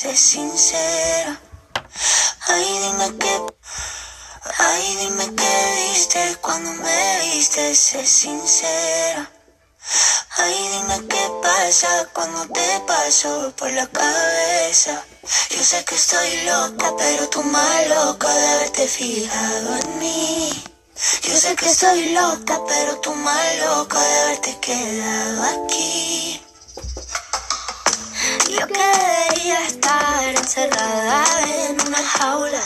Sé sincera. Ay, dime qué. Ay, dime qué viste cuando me viste. Sé sincera. Ay, dime qué pasa cuando te paso por la cabeza. Yo sé que estoy loca, pero tú más loca de haberte fijado en mí. Yo sé que estoy loca, pero tú más loca de haberte quedado aquí. Yo quería estar encerrada en una jaula.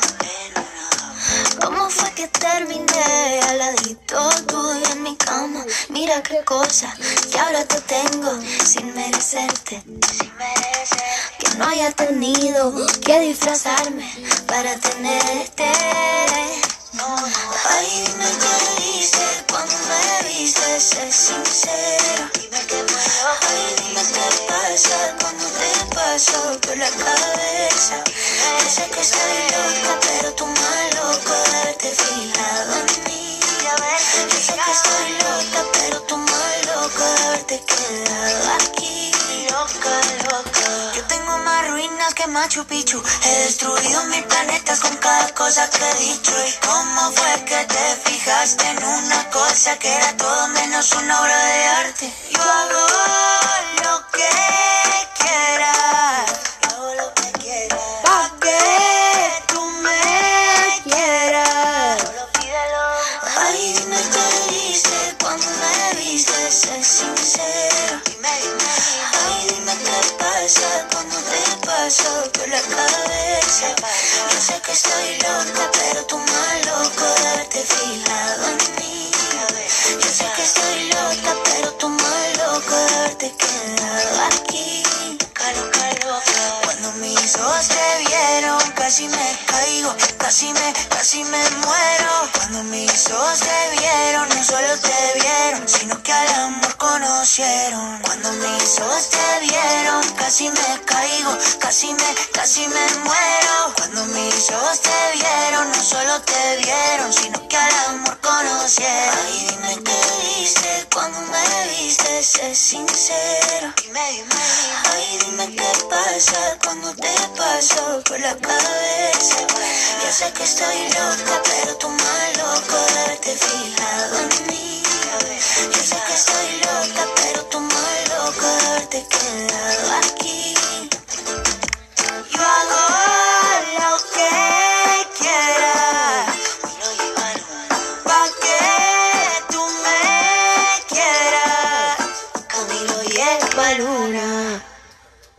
¿Cómo fue que terminé al ladito tuyo en mi cama? Mira qué cosa que ahora te tengo sin merecerte. Que no haya tenido que disfrazarme para tenerte. Ay, dime qué dices cuando me viste, sé sincera. Ay, dime qué pasa paso por la cabeza. Sé que estoy loca, pero tú más loca de haberte fijado en mí. Sé que estoy loca, pero tú más loca haberte quedado aquí. Loca, loca. Yo tengo más ruinas que Machu Picchu. He destruido mil planetas con cada cosa que he dicho. ¿Y cómo fue que te fijaste en una cosa que era todo menos una obra de arte? Yo hago sé sincera. Ay, dime qué pasa cuando te paso por la cabeza. Yo sé que estoy loca, pero tú más loca de haberte fijado en mí. Yo sé que estoy loca, pero tú más loca de haberte quedado aquí. Cuando mis ojos te vieron, casi me caigo, casi me, casi me muero. Cuando mis ojos te vieron, no solo te vieron, sino que al amor Cuando mis ojos te vieron, casi me caigo, casi me, casi me muero. Cuando mis ojos te vieron, no solo te vieron, sino que al amor conocieron. Ay, dime qué viste cuando me viste, sé sincera. Dime, Ay, dime qué pasa cuando te paso por la cabeza. Yo sé que estoy loca, pero tú más loca de fijado Yo